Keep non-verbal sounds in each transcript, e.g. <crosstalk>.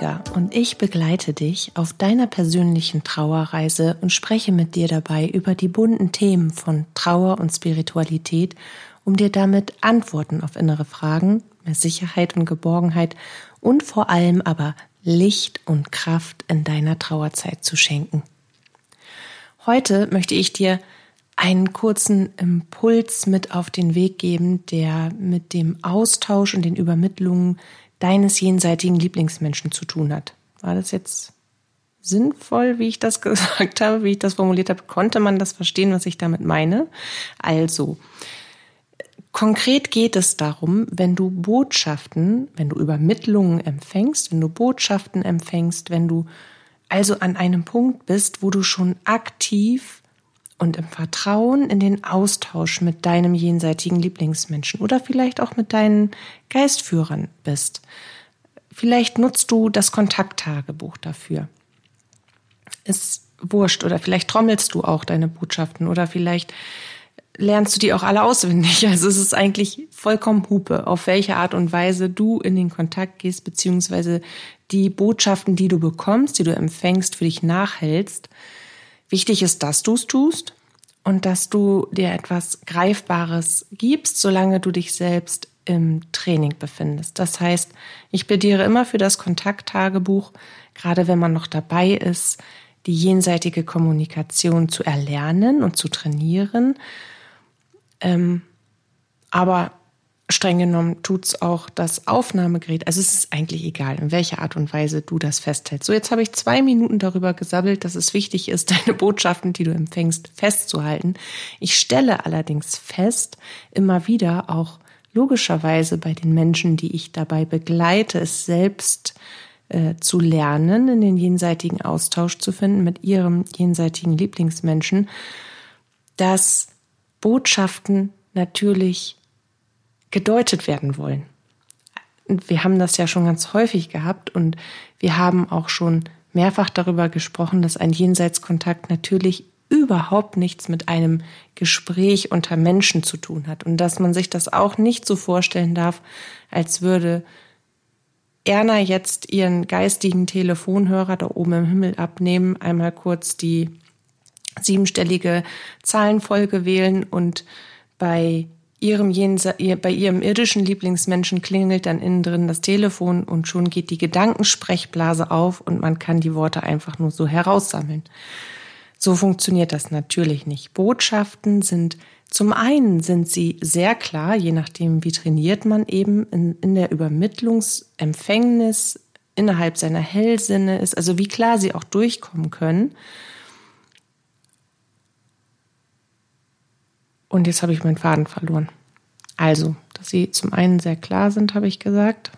Hüniger und ich begleite dich auf deiner persönlichen Trauerreise und spreche mit dir dabei über die bunten Themen von Trauer und Spiritualität, um dir damit Antworten auf innere Fragen, mehr Sicherheit und Geborgenheit und vor allem aber Licht und Kraft in deiner Trauerzeit zu schenken. Heute möchte ich dir einen kurzen Impuls mit auf den Weg geben, der mit dem Austausch und den Übermittlungen deines jenseitigen Lieblingsmenschen zu tun hat. War das jetzt sinnvoll, wie ich das <laughs> gesagt habe, wie ich das formuliert habe? Konnte man das verstehen, was ich damit meine? Also, konkret geht es darum, wenn du Botschaften, wenn du Übermittlungen empfängst, wenn du Botschaften empfängst, wenn du also an einem Punkt bist, wo du schon aktiv und im Vertrauen in den Austausch mit deinem jenseitigen Lieblingsmenschen oder vielleicht auch mit deinen Geistführern bist. Vielleicht nutzt du das Kontakttagebuch dafür. Ist wurscht oder vielleicht trommelst du auch deine Botschaften oder vielleicht lernst du die auch alle auswendig. <laughs> Also es ist eigentlich vollkommen Hupe, auf welche Art und Weise du in den Kontakt gehst, beziehungsweise die Botschaften, die du bekommst, die du empfängst, für dich nachhältst Wichtig ist, dass du es tust und dass du dir etwas Greifbares gibst, solange du dich selbst im Training befindest. Das heißt, ich plädiere immer für das Kontakttagebuch, gerade wenn man noch dabei ist, die jenseitige Kommunikation zu erlernen und zu trainieren. Ähm, aber streng genommen tut's auch das Aufnahmegerät. Also es ist eigentlich egal, in welcher Art und Weise du das festhältst. So, jetzt habe ich zwei Minuten darüber gesabbelt, dass es wichtig ist, <laughs> deine Botschaften, die du empfängst, festzuhalten. Ich stelle allerdings fest, immer wieder auch logischerweise bei den Menschen, die ich dabei begleite, es selbst äh, zu lernen, in den jenseitigen Austausch zu finden mit ihrem jenseitigen Lieblingsmenschen, dass Botschaften natürlich gedeutet werden wollen. Wir haben das ja schon ganz häufig gehabt und wir haben auch schon mehrfach darüber gesprochen, dass ein Jenseitskontakt natürlich überhaupt nichts mit einem Gespräch unter Menschen zu tun hat und dass man sich das auch nicht so vorstellen darf, als würde Erna jetzt ihren geistigen Telefonhörer da oben im Himmel abnehmen, einmal kurz die siebenstellige Zahlenfolge wählen und bei ihrem Jense bei ihrem irdischen Lieblingsmenschen klingelt dann innen drin das Telefon und schon geht die Gedankensprechblase auf und man kann die Worte einfach nur so heraussammeln. So funktioniert das natürlich nicht. Botschaften sind zum einen sind sie sehr klar, je nachdem, wie trainiert man eben in, in der Übermittlungsempfängnis innerhalb seiner Hellsinne ist, also wie klar sie auch durchkommen können. Und jetzt habe ich meinen Faden verloren. Also, dass sie zum einen sehr klar sind, habe ich gesagt.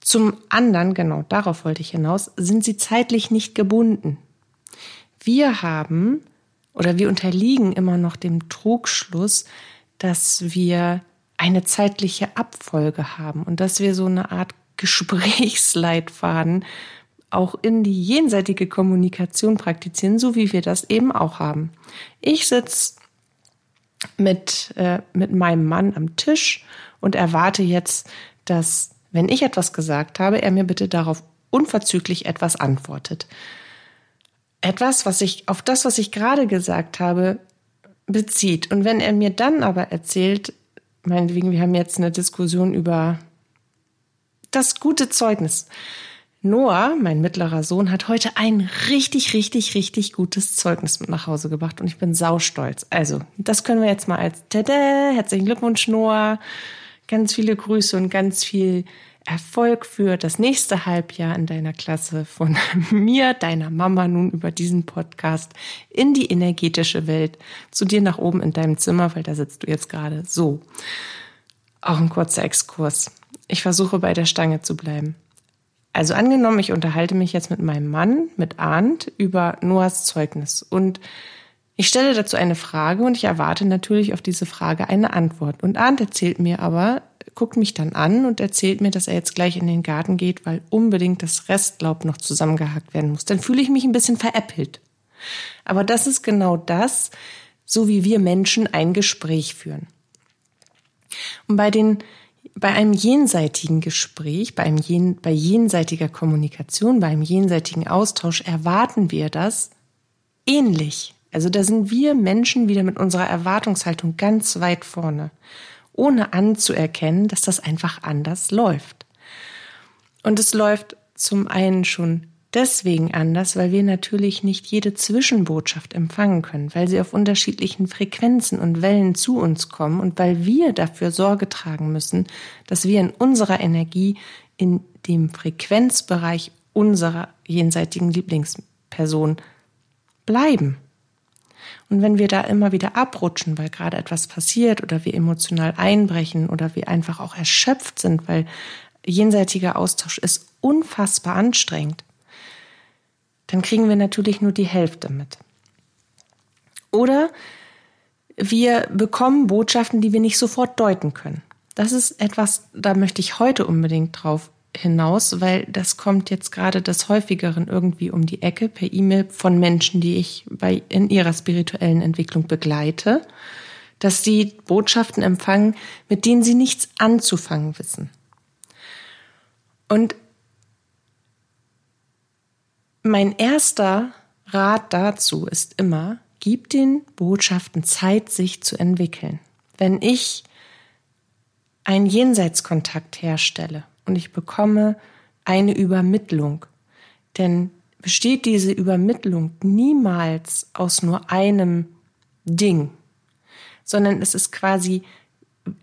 Zum anderen, genau darauf wollte ich hinaus, sind sie zeitlich nicht gebunden. Wir haben oder wir unterliegen immer noch dem Trugschluss, dass wir eine zeitliche Abfolge haben und dass wir so eine Art Gesprächsleitfaden auch in die jenseitige Kommunikation praktizieren, so wie wir das eben auch haben. Ich sitze mit, äh, mit meinem Mann am Tisch und erwarte jetzt, dass, wenn ich etwas gesagt habe, er mir bitte darauf unverzüglich etwas antwortet. Etwas, was ich auf das, was ich gerade gesagt habe, bezieht. Und wenn er mir dann aber erzählt, meinetwegen, wir haben jetzt eine Diskussion über das gute Zeugnis, Noah, mein mittlerer Sohn, hat heute ein richtig, richtig, richtig gutes Zeugnis mit nach Hause gebracht und ich bin saustolz. Also, das können wir jetzt mal als Tada, herzlichen Glückwunsch, Noah. Ganz viele Grüße und ganz viel Erfolg für das nächste Halbjahr in deiner Klasse von <laughs> mir, deiner Mama, nun über diesen Podcast in die energetische Welt zu dir nach oben in deinem Zimmer, weil da sitzt du jetzt gerade so. Auch ein kurzer Exkurs. Ich versuche bei der Stange zu bleiben. Also angenommen, ich unterhalte mich jetzt mit meinem Mann, mit Arndt, über Noahs Zeugnis und ich stelle dazu eine Frage und ich erwarte natürlich auf diese Frage eine Antwort. Und Arndt erzählt mir aber, guckt mich dann an und erzählt mir, dass er jetzt gleich in den Garten geht, weil unbedingt das Restlaub noch zusammengehackt werden muss. Dann fühle ich mich ein bisschen veräppelt. Aber das ist genau das, so wie wir Menschen ein Gespräch führen. Und bei den bei einem jenseitigen Gespräch, bei, einem jen, bei jenseitiger Kommunikation, bei einem jenseitigen Austausch erwarten wir das ähnlich. Also da sind wir Menschen wieder mit unserer Erwartungshaltung ganz weit vorne, ohne anzuerkennen, dass das einfach anders läuft. Und es läuft zum einen schon deswegen anders, weil wir natürlich nicht jede Zwischenbotschaft empfangen können, weil sie auf unterschiedlichen Frequenzen und Wellen zu uns kommen und weil wir dafür Sorge tragen müssen, dass wir in unserer Energie in dem Frequenzbereich unserer jenseitigen Lieblingsperson bleiben. Und wenn wir da immer wieder abrutschen, weil gerade etwas passiert oder wir emotional einbrechen oder wir einfach auch erschöpft sind, weil jenseitiger Austausch ist unfassbar anstrengend, dann kriegen wir natürlich nur die Hälfte mit. Oder wir bekommen Botschaften, die wir nicht sofort deuten können. Das ist etwas, da möchte ich heute unbedingt drauf hinaus, weil das kommt jetzt gerade des häufigeren irgendwie um die Ecke per E-Mail von Menschen, die ich bei in ihrer spirituellen Entwicklung begleite, dass sie Botschaften empfangen, mit denen sie nichts anzufangen wissen. Und mein erster Rat dazu ist immer, gib den Botschaften Zeit, sich zu entwickeln. Wenn ich einen Jenseitskontakt herstelle und ich bekomme eine Übermittlung, denn besteht diese Übermittlung niemals aus nur einem Ding, sondern es ist quasi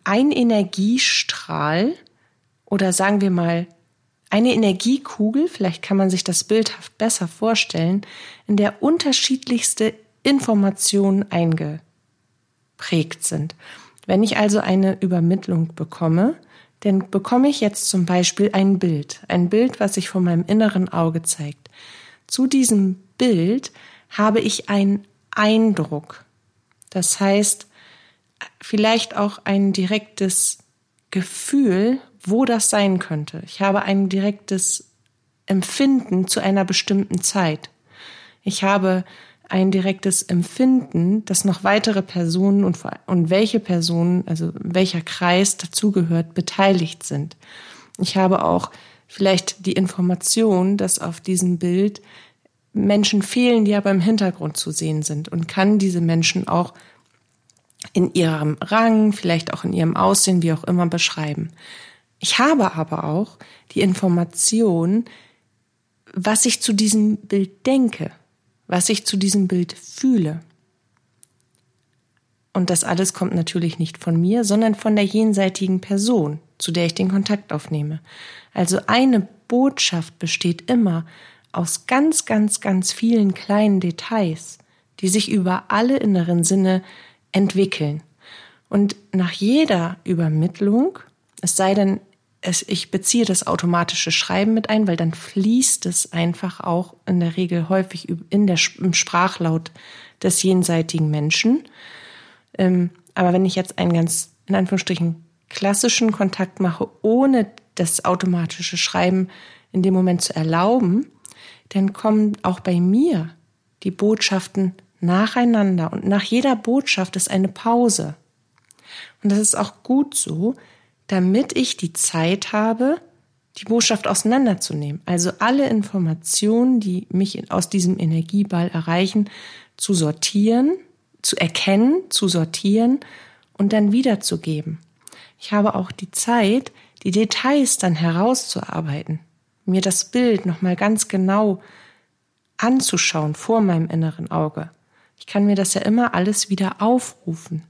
ein Energiestrahl oder sagen wir mal eine Energiekugel, vielleicht kann man sich das bildhaft besser vorstellen, in der unterschiedlichste Informationen eingeprägt sind. Wenn ich also eine Übermittlung bekomme, dann bekomme ich jetzt zum Beispiel ein Bild, ein Bild, was sich vor meinem inneren Auge zeigt. Zu diesem Bild habe ich einen Eindruck. Das heißt, vielleicht auch ein direktes Gefühl, wo das sein könnte. Ich habe ein direktes Empfinden zu einer bestimmten Zeit. Ich habe ein direktes Empfinden, dass noch weitere Personen und, und welche Personen, also welcher Kreis dazugehört, beteiligt sind. Ich habe auch vielleicht die Information, dass auf diesem Bild Menschen fehlen, die aber im Hintergrund zu sehen sind und kann diese Menschen auch in ihrem Rang, vielleicht auch in ihrem Aussehen, wie auch immer beschreiben. Ich habe aber auch die Information, was ich zu diesem Bild denke, was ich zu diesem Bild fühle. Und das alles kommt natürlich nicht von mir, sondern von der jenseitigen Person, zu der ich den Kontakt aufnehme. Also eine Botschaft besteht immer aus ganz, ganz, ganz vielen kleinen Details, die sich über alle inneren Sinne entwickeln. Und nach jeder Übermittlung, es sei denn, es, ich beziehe das automatische Schreiben mit ein, weil dann fließt es einfach auch in der Regel häufig in der, im Sprachlaut des jenseitigen Menschen. Ähm, aber wenn ich jetzt einen ganz, in Anführungsstrichen, klassischen Kontakt mache, ohne das automatische Schreiben in dem Moment zu erlauben, dann kommen auch bei mir die Botschaften nacheinander und nach jeder Botschaft ist eine Pause. Und das ist auch gut so, damit ich die Zeit habe, die Botschaft auseinanderzunehmen. Also alle Informationen, die mich aus diesem Energieball erreichen, zu sortieren, zu erkennen, zu sortieren und dann wiederzugeben. Ich habe auch die Zeit, die Details dann herauszuarbeiten, mir das Bild nochmal ganz genau anzuschauen vor meinem inneren Auge. Ich kann mir das ja immer alles wieder aufrufen.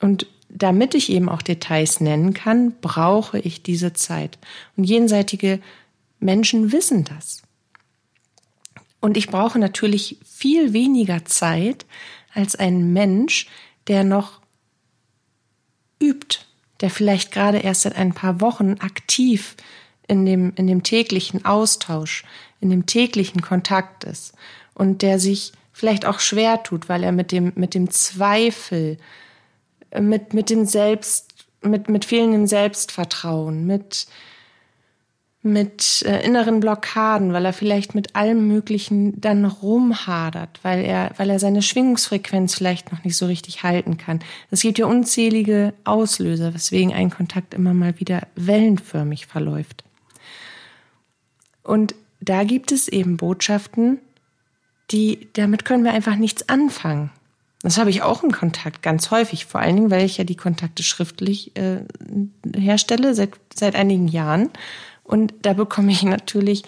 Und damit ich eben auch Details nennen kann, brauche ich diese Zeit. Und jenseitige Menschen wissen das. Und ich brauche natürlich viel weniger Zeit als ein Mensch, der noch übt, der vielleicht gerade erst seit ein paar Wochen aktiv in dem, in dem täglichen Austausch, in dem täglichen Kontakt ist und der sich vielleicht auch schwer tut, weil er mit dem, mit dem Zweifel, mit, mit dem Selbst, mit, mit fehlendem Selbstvertrauen, mit, mit äh, inneren Blockaden, weil er vielleicht mit allem Möglichen dann rumhadert, weil er, weil er seine Schwingungsfrequenz vielleicht noch nicht so richtig halten kann. Es gibt ja unzählige Auslöser, weswegen ein Kontakt immer mal wieder wellenförmig verläuft. Und da gibt es eben Botschaften, die, damit können wir einfach nichts anfangen. Das habe ich auch im Kontakt ganz häufig, vor allen Dingen, weil ich ja die Kontakte schriftlich äh, herstelle seit, seit einigen Jahren. Und da bekomme ich natürlich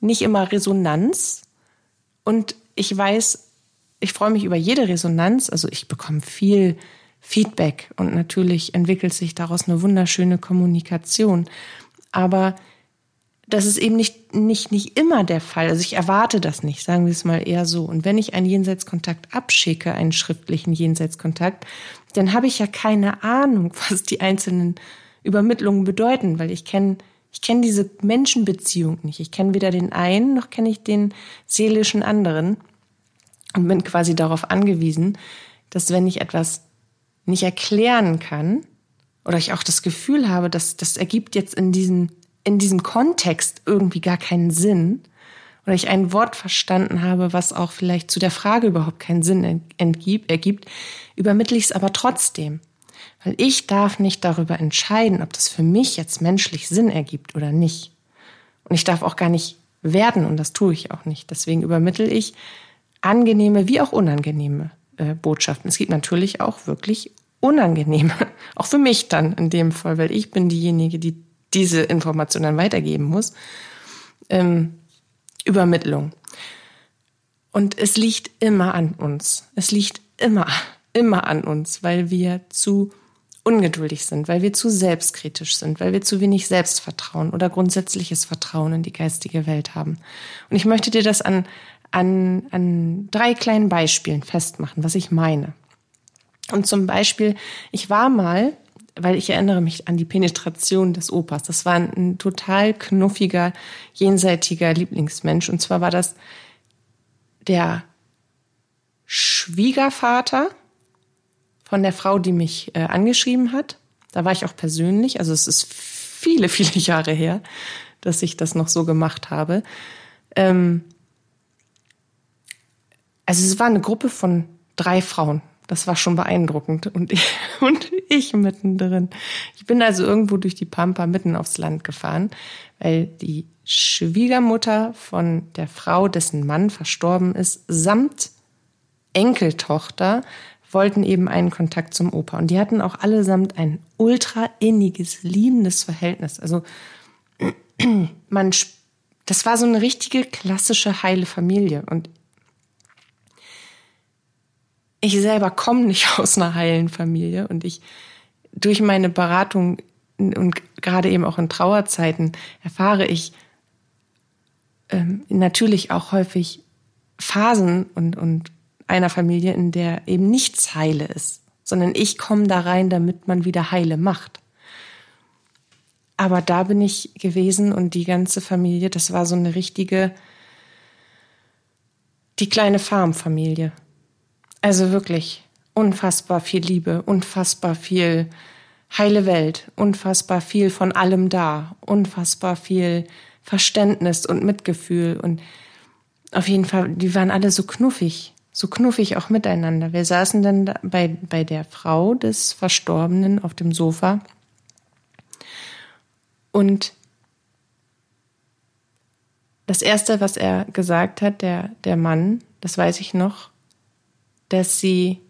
nicht immer Resonanz. Und ich weiß, ich freue mich über jede Resonanz. Also ich bekomme viel Feedback und natürlich entwickelt sich daraus eine wunderschöne Kommunikation. Aber das ist eben nicht, nicht, nicht immer der Fall. Also ich erwarte das nicht, sagen wir es mal eher so. Und wenn ich einen Jenseitskontakt abschicke, einen schriftlichen Jenseitskontakt, dann habe ich ja keine Ahnung, <laughs> was die einzelnen Übermittlungen bedeuten, weil ich kenne ich kenne diese Menschenbeziehung nicht. Ich kenne weder den einen noch kenne ich den seelischen anderen und bin quasi darauf angewiesen, dass wenn ich etwas nicht erklären kann oder ich auch das Gefühl habe, dass das ergibt jetzt in diesen in diesem Kontext irgendwie gar keinen Sinn oder ich ein Wort verstanden habe, was auch vielleicht zu der Frage überhaupt keinen Sinn ergibt, übermittle ich es aber trotzdem. Weil ich darf nicht darüber entscheiden, ob das für mich jetzt menschlich Sinn ergibt oder nicht. Und ich darf auch gar nicht werden und das tue ich auch nicht. Deswegen übermittle ich angenehme wie auch unangenehme äh, Botschaften. Es gibt natürlich auch wirklich unangenehme, <laughs> auch für mich dann in dem Fall, weil ich bin diejenige, die diese Information dann weitergeben muss. Ähm, Übermittlung. Und es liegt immer an uns. Es liegt immer, immer an uns, weil wir zu ungeduldig sind, weil wir zu selbstkritisch sind, weil wir zu wenig Selbstvertrauen oder grundsätzliches Vertrauen in die geistige Welt haben. Und ich möchte dir das an, an, an drei kleinen Beispielen festmachen, was ich meine. Und zum Beispiel, ich war mal weil ich erinnere mich an die Penetration des Opas. Das war ein, ein total knuffiger, jenseitiger Lieblingsmensch. Und zwar war das der Schwiegervater von der Frau, die mich äh, angeschrieben hat. Da war ich auch persönlich. Also es ist viele, <laughs> viele Jahre her, dass ich das noch so gemacht habe. Ähm also es war eine Gruppe von drei Frauen. Das war schon beeindruckend. Und ich, <laughs> und ich mittendrin. Ich bin also irgendwo durch die Pampa mitten aufs Land gefahren, weil die Schwiegermutter von der Frau, dessen Mann verstorben ist, samt Enkeltochter wollten eben einen Kontakt zum Opa. Und die hatten auch allesamt ein ultra inniges, liebendes Verhältnis. Also <clears throat> man, das war so eine richtige klassische heile Familie. Und ich selber komme nicht <laughs> aus einer heilen Familie und ich durch meine Beratung und gerade eben auch in Trauerzeiten erfahre ich ähm, natürlich auch häufig Phasen und, und einer Familie, in der eben nichts heile ist, sondern ich komme da rein, damit man wieder heile macht. Aber da bin ich gewesen und die ganze Familie, das war so eine richtige, die kleine Farmfamilie. Also wirklich unfassbar viel Liebe, unfassbar viel heile Welt, unfassbar viel von allem da, unfassbar viel Verständnis und Mitgefühl und auf jeden Fall, die waren alle so knuffig, so knuffig auch miteinander. Wir saßen dann bei, bei der Frau des Verstorbenen auf dem Sofa und das erste, was er gesagt hat, der, der Mann, das weiß ich noch, dass sie,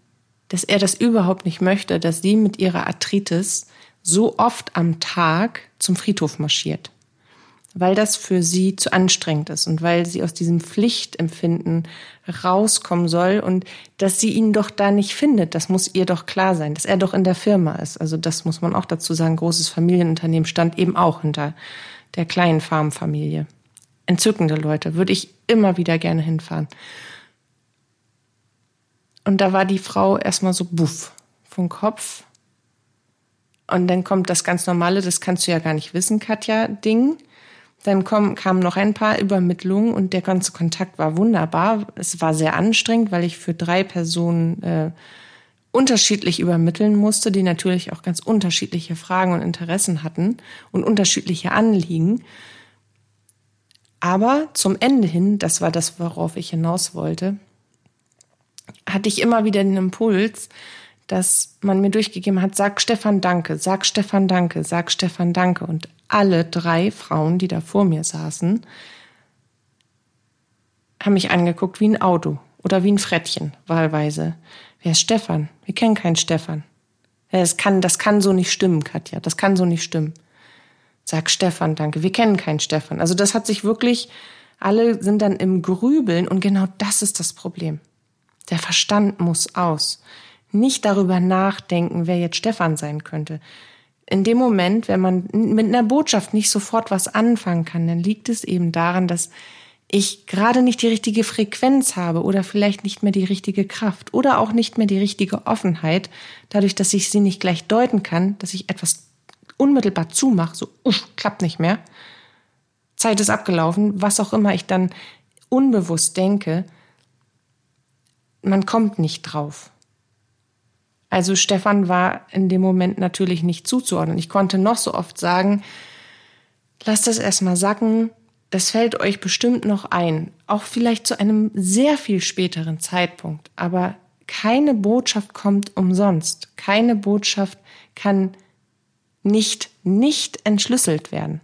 dass er das überhaupt nicht möchte, dass sie mit ihrer Arthritis so oft am Tag zum Friedhof marschiert. Weil das für sie zu anstrengend ist und weil sie aus diesem Pflichtempfinden rauskommen soll und dass sie ihn doch da nicht findet. Das muss ihr doch klar sein, dass er doch in der Firma ist. Also das muss man auch dazu sagen. Großes Familienunternehmen stand eben auch hinter der kleinen Farmfamilie. Entzückende Leute, würde ich immer wieder gerne hinfahren. Und da war die Frau erstmal so buff vom Kopf. Und dann kommt das ganz normale, das kannst du ja gar nicht wissen, Katja, Ding. Dann kom kamen noch ein paar Übermittlungen und der ganze Kontakt war wunderbar. Es war sehr anstrengend, weil ich für drei Personen äh, unterschiedlich übermitteln musste, die natürlich auch ganz unterschiedliche Fragen und Interessen hatten und unterschiedliche Anliegen. Aber zum Ende hin, das war das, worauf ich hinaus wollte, hatte ich immer wieder den Impuls, dass man mir durchgegeben hat, sag Stefan Danke, sag Stefan Danke, sag Stefan Danke. Und alle drei Frauen, die da vor mir saßen, haben mich angeguckt wie ein Auto oder wie ein Frettchen, wahlweise. Wer ist Stefan? Wir kennen keinen Stefan. Das kann, das kann so nicht stimmen, Katja. Das kann so nicht stimmen. Sag Stefan, danke. Wir kennen keinen Stefan. Also das hat sich wirklich, alle sind dann im Grübeln und genau das ist das Problem. Der Verstand muss aus. Nicht darüber nachdenken, wer jetzt Stefan sein könnte. In dem Moment, wenn man mit einer Botschaft nicht sofort was anfangen kann, dann liegt es eben daran, dass ich gerade nicht die richtige Frequenz habe oder vielleicht nicht mehr die richtige Kraft oder auch nicht mehr die richtige Offenheit, dadurch, dass ich sie nicht gleich deuten kann, dass ich etwas unmittelbar zumache, so, uff, klappt nicht mehr. Zeit ist abgelaufen, was auch immer ich dann unbewusst denke, man kommt nicht drauf. Also Stefan war in dem Moment natürlich nicht zuzuordnen. Ich konnte noch so oft sagen, lasst das erstmal sacken, das fällt euch bestimmt noch ein, auch vielleicht zu einem sehr viel späteren Zeitpunkt, aber keine Botschaft kommt umsonst. Keine Botschaft kann nicht, nicht entschlüsselt werden.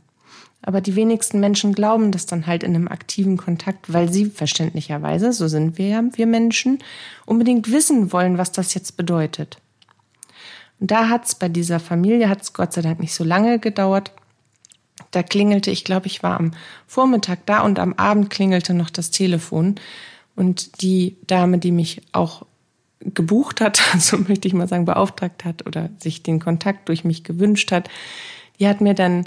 Aber die wenigsten Menschen glauben das dann halt in einem aktiven Kontakt, weil sie verständlicherweise, so sind wir ja, wir Menschen, unbedingt wissen wollen, was das jetzt bedeutet. Und da hat's bei dieser Familie, hat's Gott sei Dank nicht so lange gedauert. Da klingelte, ich glaube, ich war am Vormittag da und am Abend klingelte noch das Telefon. Und die Dame, die mich auch gebucht hat, <laughs> so möchte ich mal sagen, beauftragt hat oder sich den Kontakt durch mich gewünscht hat, die hat mir dann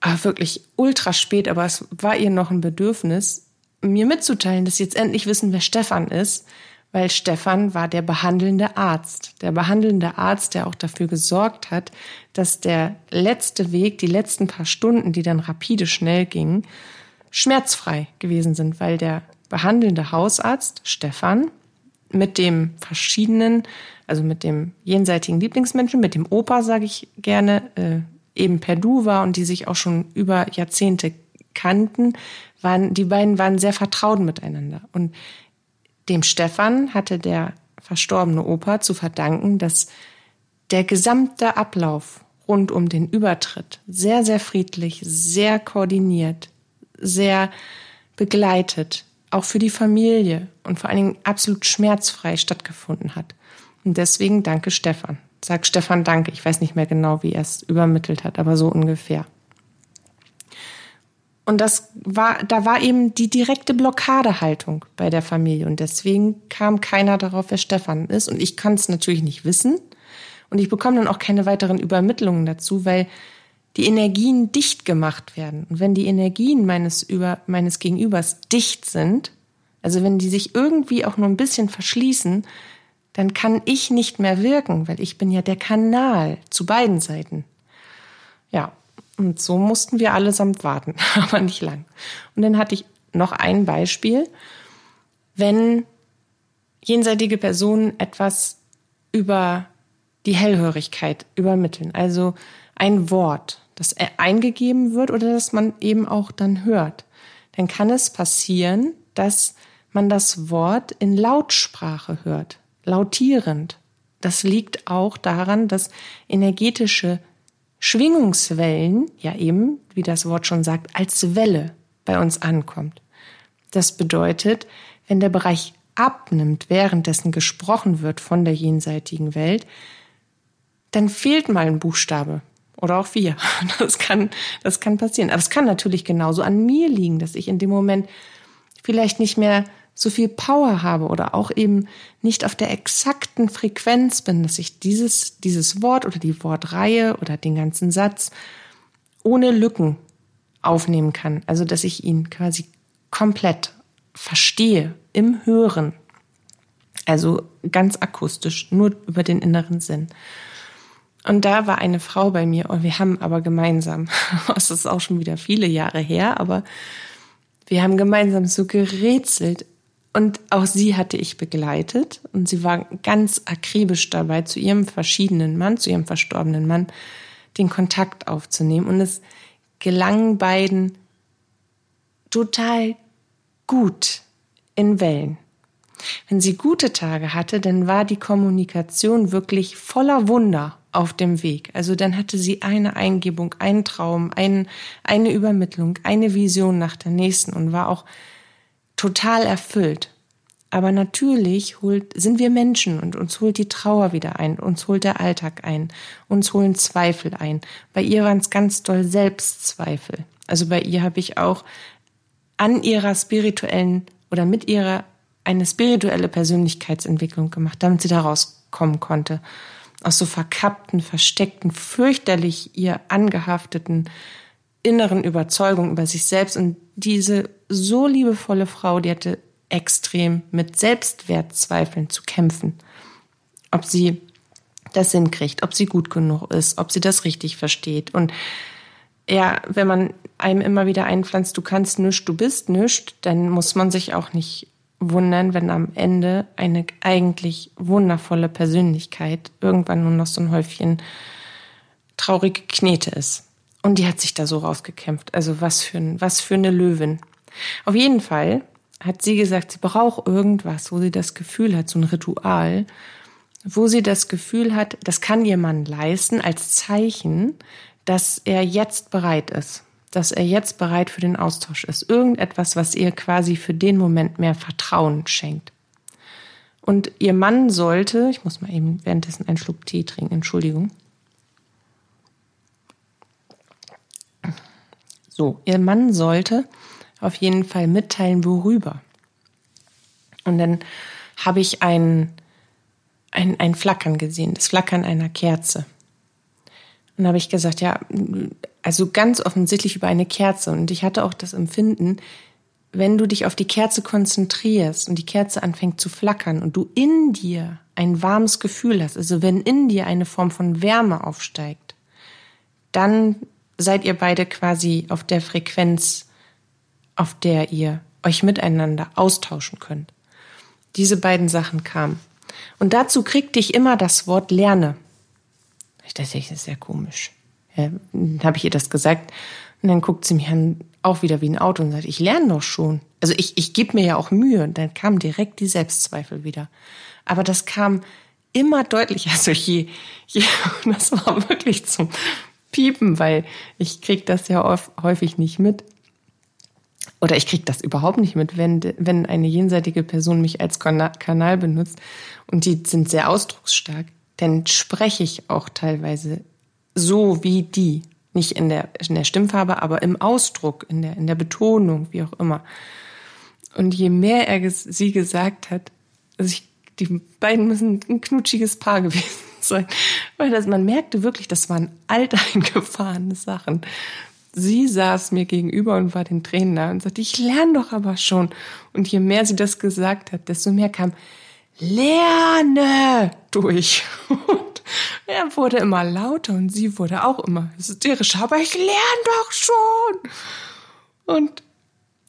ah, wirklich ultra spät, aber es war ihr noch ein Bedürfnis, mir mitzuteilen, dass sie jetzt endlich wissen, wer Stefan ist, weil Stefan war der behandelnde Arzt. Der behandelnde Arzt, der auch dafür gesorgt hat, dass der letzte Weg, die letzten paar Stunden, die dann rapide schnell gingen, schmerzfrei gewesen sind, weil der behandelnde Hausarzt Stefan mit dem verschiedenen, also mit dem jenseitigen Lieblingsmenschen, mit dem Opa, sage ich gerne, äh, eben per Du war und die sich auch schon über Jahrzehnte kannten, waren, die beiden waren sehr vertraut miteinander. Und dem Stefan hatte der verstorbene Opa zu verdanken, dass der gesamte Ablauf rund um den Übertritt sehr, sehr friedlich, sehr koordiniert, sehr begleitet, auch für die Familie und vor allen Dingen absolut schmerzfrei stattgefunden hat. Und deswegen danke Stefan. Sag Stefan danke. Ich weiß nicht mehr genau, wie er es übermittelt hat, aber so ungefähr. Und das war, da war eben die direkte Blockadehaltung bei der Familie. Und deswegen kam keiner darauf, wer Stefan ist. Und ich kann es natürlich nicht wissen. Und ich bekomme dann auch keine weiteren Übermittlungen dazu, weil die Energien dicht gemacht werden. Und wenn die Energien meines, über, meines Gegenübers dicht sind, also wenn die sich irgendwie auch nur ein bisschen verschließen, dann kann ich nicht mehr wirken, weil ich bin ja der Kanal zu beiden Seiten. Ja, und so mussten wir allesamt warten, <laughs> aber nicht lang. Und dann hatte ich noch ein Beispiel, wenn jenseitige Personen etwas über die Hellhörigkeit übermitteln, also ein Wort, das eingegeben wird oder das man eben auch dann hört, dann kann es passieren, dass man das Wort in Lautsprache hört, lautierend. Das liegt auch daran, dass energetische Schwingungswellen, ja eben, wie das Wort schon sagt, als Welle bei uns ankommt. Das bedeutet, wenn der Bereich abnimmt, währenddessen gesprochen wird von der jenseitigen Welt, dann fehlt mal ein Buchstabe oder auch vier. <laughs> Das kann, das kann passieren. Aber es kann natürlich genauso an mir liegen, dass ich in dem Moment vielleicht nicht mehr so viel Power habe oder auch eben nicht auf der exakten Frequenz bin, dass ich dieses, dieses Wort oder die Wortreihe oder den ganzen Satz ohne Lücken aufnehmen kann. Also, dass ich ihn quasi komplett verstehe im Hören. Also ganz akustisch, nur über den inneren Sinn. Und da war eine Frau bei mir und wir haben aber gemeinsam, <laughs> das ist auch schon wieder viele Jahre her, aber wir haben gemeinsam so gerätselt. Und auch sie hatte ich begleitet und sie war ganz akribisch dabei, zu ihrem verschiedenen Mann, zu ihrem verstorbenen Mann, den Kontakt aufzunehmen. Und es gelang beiden total gut in Wellen. Wenn sie gute Tage hatte, dann war die Kommunikation wirklich voller Wunder auf dem Weg. Also dann hatte sie eine Eingebung, einen Traum, ein, eine Übermittlung, eine Vision nach der nächsten und war auch total erfüllt. Aber natürlich holt, sind wir Menschen und uns holt die Trauer wieder ein, uns holt der Alltag ein, uns holen Zweifel ein. Bei ihr waren es ganz doll Selbstzweifel. Also bei ihr habe ich auch an ihrer spirituellen oder mit ihrer eine spirituelle Persönlichkeitsentwicklung gemacht, damit sie da rauskommen konnte. Aus so verkappten, versteckten, fürchterlich ihr angehafteten inneren Überzeugungen über sich selbst. Und diese so liebevolle Frau, die hatte extrem mit Selbstwertzweifeln zu kämpfen. Ob sie das hinkriegt, ob sie gut genug ist, ob sie das richtig versteht. Und ja, wenn man einem immer wieder einpflanzt, du kannst nichts, du bist nichts, dann muss man sich auch nicht wundern, wenn am Ende eine eigentlich wundervolle Persönlichkeit irgendwann nur noch so ein Häufchen traurige Knete ist. Und die hat sich da so rausgekämpft. Also was für, ein, was für eine Löwin. Auf jeden Fall hat sie gesagt, sie braucht irgendwas, wo sie das Gefühl hat, so ein Ritual, wo sie das Gefühl hat, das kann ihr Mann leisten als Zeichen, dass er jetzt bereit ist dass er jetzt bereit für den Austausch ist. Irgendetwas, was ihr quasi für den Moment mehr Vertrauen schenkt. Und ihr Mann sollte, ich muss mal eben währenddessen einen Schluck Tee trinken, Entschuldigung. So, ihr Mann sollte auf jeden Fall mitteilen, worüber. Und dann habe ich ein, ein, ein Flackern gesehen, das Flackern einer Kerze. Und habe ich gesagt, ja, also ganz offensichtlich über eine Kerze. Und ich hatte auch das Empfinden, wenn du dich auf die Kerze konzentrierst und die Kerze anfängt zu flackern und du in dir ein warmes Gefühl hast, also wenn in dir eine Form von Wärme aufsteigt, dann seid ihr beide quasi auf der Frequenz, auf der ihr euch miteinander austauschen könnt. Diese beiden Sachen kamen. Und dazu kriegte ich immer das Wort lerne. Ich dachte, das ist sehr komisch. Ja, dann habe ich ihr das gesagt und dann guckt sie mich an, auch wieder wie ein Auto und sagt, ich lerne doch schon. Also ich, ich gebe mir ja auch Mühe. Und dann kamen direkt die Selbstzweifel wieder. Aber das kam immer deutlicher. Also je, je <laughs> das war wirklich zum Piepen, weil ich krieg das ja oft, häufig nicht mit. Oder ich krieg das überhaupt nicht mit, wenn, wenn eine jenseitige Person mich als Kanal benutzt. Und die sind sehr ausdrucksstark dann spreche ich auch teilweise so wie die. Nicht in der, in der Stimmfarbe, aber im Ausdruck, in der, in der Betonung, wie auch immer. Und je mehr er sie gesagt hat, also ich, die beiden müssen ein knutschiges Paar gewesen sein, weil das, man merkte wirklich, das waren alteingefahrene Sachen. Sie saß mir gegenüber und war den Tränen nah und sagte, ich lerne doch aber schon. Und je mehr sie das gesagt hat, desto mehr kam, lerne durch. Und er wurde immer lauter und sie wurde auch immer hysterischer, aber ich lerne doch schon. Und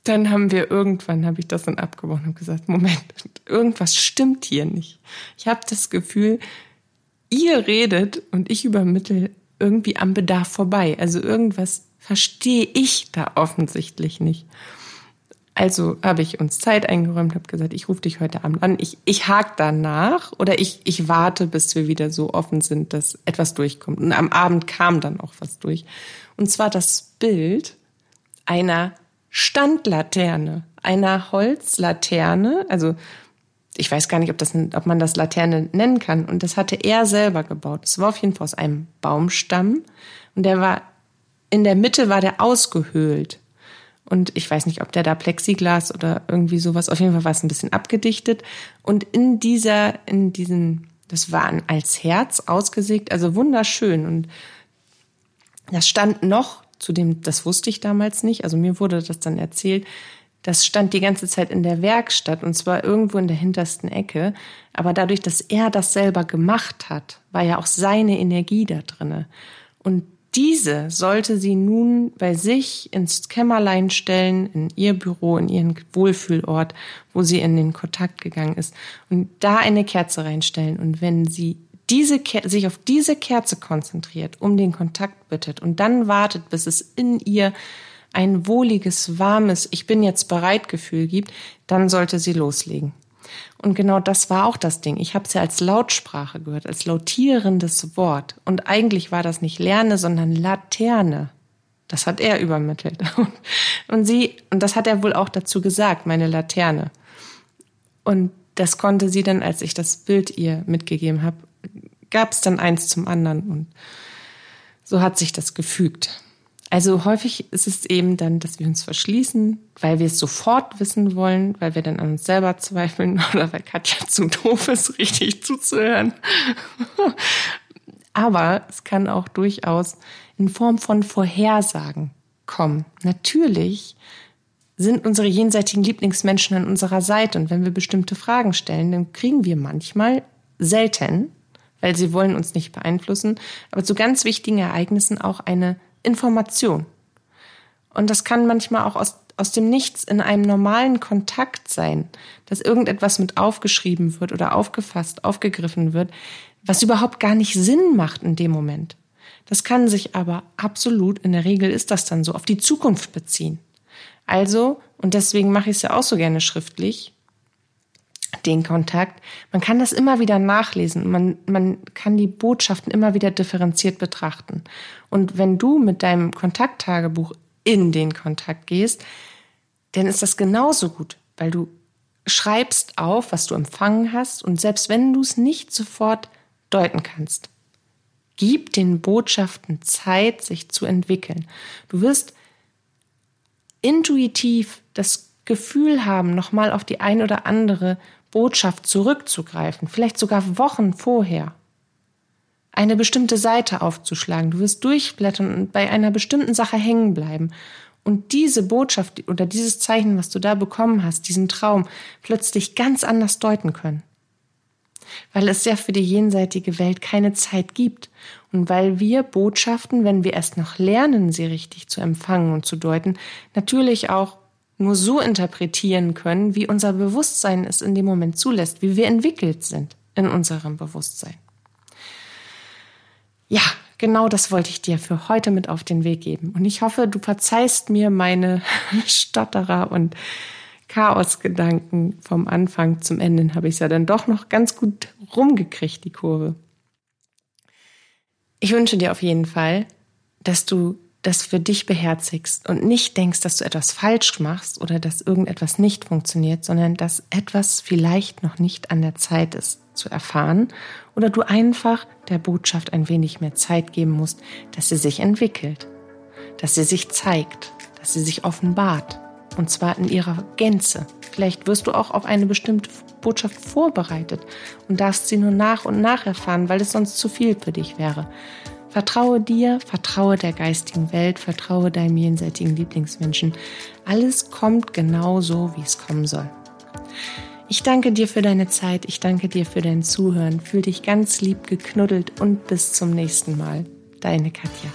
dann haben wir irgendwann, habe ich das dann abgebrochen und gesagt, Moment, irgendwas stimmt hier nicht. Ich habe das Gefühl, ihr redet und ich übermittel irgendwie am Bedarf vorbei. Also irgendwas verstehe ich da offensichtlich nicht. Also habe ich uns Zeit eingeräumt, habe gesagt, ich rufe dich heute Abend an. Ich, ich hake danach oder ich, ich warte, bis wir wieder so offen sind, dass etwas durchkommt. Und am Abend kam dann auch was durch. Und zwar das Bild einer Standlaterne, einer Holzlaterne. Also ich weiß gar nicht, ob, das, ob man das Laterne nennen kann. Und das hatte er selber gebaut. Es war auf jeden Fall aus einem Baumstamm. Und der war, in der Mitte war der ausgehöhlt. Und ich weiß nicht, ob der da Plexiglas oder irgendwie sowas, auf jeden Fall war es ein bisschen abgedichtet. Und in dieser, in diesen, das war als Herz ausgesägt, also wunderschön. Und das stand noch, zu dem, das wusste ich damals nicht, also mir wurde das dann erzählt, das stand die ganze Zeit in der Werkstatt und zwar irgendwo in der hintersten Ecke. Aber dadurch, dass er das selber gemacht hat, war ja auch seine Energie da drinne. Und diese sollte sie nun bei sich ins Kämmerlein stellen, in ihr Büro, in ihren Wohlfühlort, wo sie in den Kontakt gegangen ist, und da eine Kerze reinstellen. Und wenn sie diese, sich auf diese Kerze konzentriert, um den Kontakt bittet und dann wartet, bis es in ihr ein wohliges, warmes, ich bin jetzt bereit Gefühl gibt, dann sollte sie loslegen. Und genau das war auch das Ding. Ich habe es ja als Lautsprache gehört, als lautierendes Wort. Und eigentlich war das nicht Lerne, sondern Laterne. Das hat er übermittelt. <laughs> Und sie, und das hat er wohl auch dazu gesagt, meine Laterne. Und das konnte sie dann, als ich das Bild ihr mitgegeben habe, gab es dann eins zum anderen. Und so hat sich das gefügt. Also häufig ist es eben dann, dass wir uns verschließen, weil wir es sofort wissen wollen, weil wir dann an uns selber zweifeln <laughs> oder weil Katja zu doof ist, richtig zuzuhören. <laughs> Aber es kann auch durchaus in Form von Vorhersagen kommen. Natürlich sind unsere jenseitigen Lieblingsmenschen an unserer Seite und wenn wir bestimmte Fragen stellen, dann kriegen wir manchmal selten, weil sie wollen uns nicht beeinflussen, aber zu ganz wichtigen Ereignissen auch eine Information. Und das kann manchmal auch aus, aus dem Nichts in einem normalen Kontakt sein, dass irgendetwas mit aufgeschrieben wird oder aufgefasst, aufgegriffen wird, was überhaupt gar nicht Sinn macht in dem Moment. Das kann sich aber absolut, in der Regel ist das dann so, auf die Zukunft beziehen. Also, und deswegen mache ich es ja auch so gerne schriftlich, den Kontakt. Man kann das immer wieder nachlesen. Man, man kann die Botschaften immer wieder differenziert betrachten. Und wenn du mit deinem Kontakttagebuch in den Kontakt gehst, dann ist das genauso gut, weil du schreibst auf, was du empfangen hast und selbst wenn du es nicht sofort deuten kannst, gib den Botschaften Zeit, sich zu entwickeln. Du wirst intuitiv das Gefühl haben, nochmal auf die ein oder andere Botschaft zurückzugreifen, vielleicht sogar Wochen vorher, eine bestimmte Seite aufzuschlagen. Du wirst durchblättern und bei einer bestimmten Sache hängen bleiben. Und diese Botschaft oder dieses Zeichen, was du da bekommen hast, diesen Traum, plötzlich ganz anders deuten können. Weil es ja für die jenseitige Welt keine Zeit gibt. Und weil wir Botschaften, wenn wir erst noch lernen, sie richtig zu empfangen und zu deuten, natürlich auch nur so interpretieren können, wie unser Bewusstsein es in dem Moment zulässt, wie wir entwickelt sind in unserem Bewusstsein. Ja, genau das wollte ich dir für heute mit auf den Weg geben. Und ich hoffe, du verzeihst mir meine <laughs> Stotterer und Chaosgedanken vom Anfang zum Ende. Habe ich es ja dann doch noch ganz gut rumgekriegt, die Kurve. Ich wünsche dir auf jeden Fall, dass du das für dich beherzigst und nicht denkst, dass du etwas falsch machst oder dass irgendetwas nicht funktioniert, sondern dass etwas vielleicht noch nicht an der Zeit ist zu erfahren oder du einfach der Botschaft ein wenig mehr Zeit geben musst, dass sie sich entwickelt, dass sie sich zeigt, dass sie sich offenbart und zwar in ihrer Gänze. Vielleicht wirst du auch auf eine bestimmte Botschaft vorbereitet und darfst sie nur nach und nach erfahren, weil es sonst zu viel für dich wäre. Vertraue dir, vertraue der geistigen Welt, vertraue deinem jenseitigen Lieblingsmenschen. Alles kommt genau so, wie es kommen soll. Ich danke dir für deine Zeit, ich danke dir für dein Zuhören. Fühl dich ganz lieb geknuddelt und bis zum nächsten Mal. Deine Katja.